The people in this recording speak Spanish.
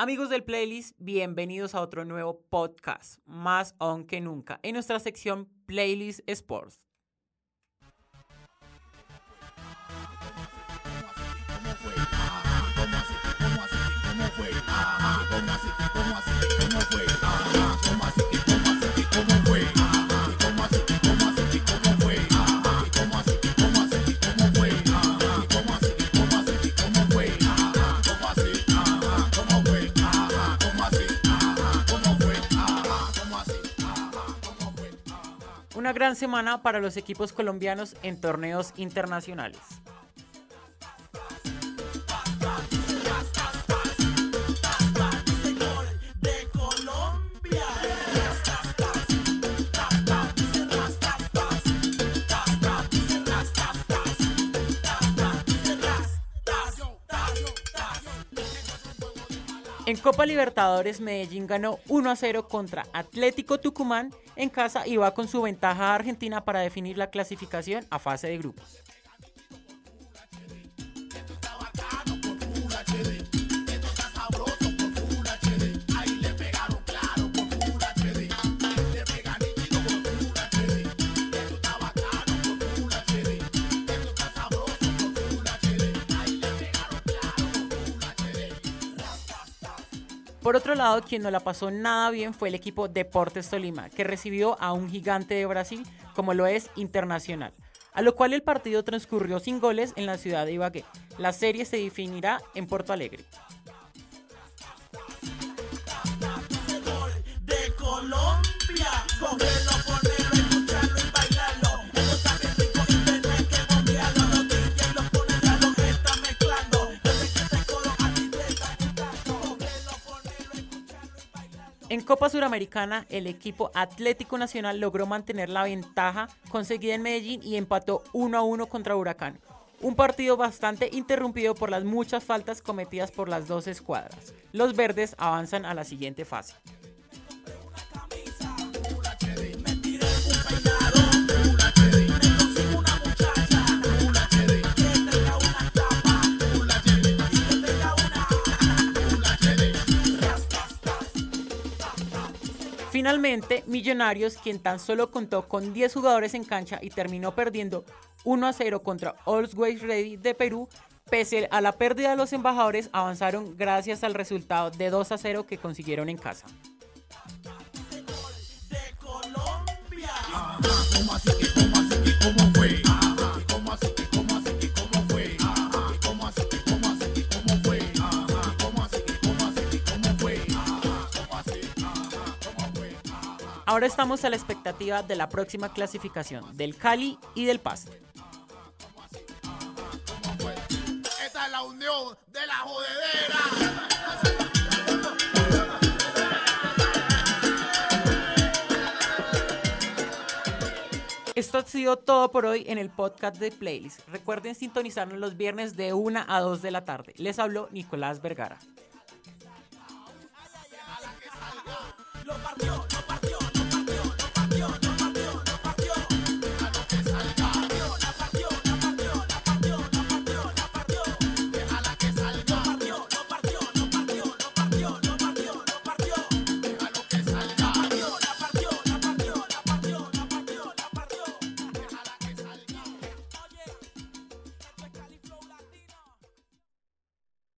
Amigos del playlist, bienvenidos a otro nuevo podcast, más on que nunca, en nuestra sección Playlist Sports. Una gran semana para los equipos colombianos en torneos internacionales. En Copa Libertadores, Medellín ganó 1 a 0 contra Atlético Tucumán en casa y va con su ventaja a Argentina para definir la clasificación a fase de grupos. Por otro lado, quien no la pasó nada bien fue el equipo Deportes Tolima, que recibió a un gigante de Brasil como lo es Internacional, a lo cual el partido transcurrió sin goles en la ciudad de Ibagué. La serie se definirá en Porto Alegre. En Copa Suramericana, el equipo Atlético Nacional logró mantener la ventaja conseguida en Medellín y empató 1 a 1 contra Huracán. Un partido bastante interrumpido por las muchas faltas cometidas por las dos escuadras. Los verdes avanzan a la siguiente fase. Finalmente, Millonarios, quien tan solo contó con 10 jugadores en cancha y terminó perdiendo 1 a 0 contra Always Ready de Perú, pese a la pérdida de los embajadores, avanzaron gracias al resultado de 2 a 0 que consiguieron en casa. Ahora estamos a la expectativa de la próxima clasificación del Cali y del Pasto. Esta es la unión de la jodedera. Esto ha sido todo por hoy en el podcast de Playlist. Recuerden sintonizarnos los viernes de 1 a 2 de la tarde. Les habló Nicolás Vergara.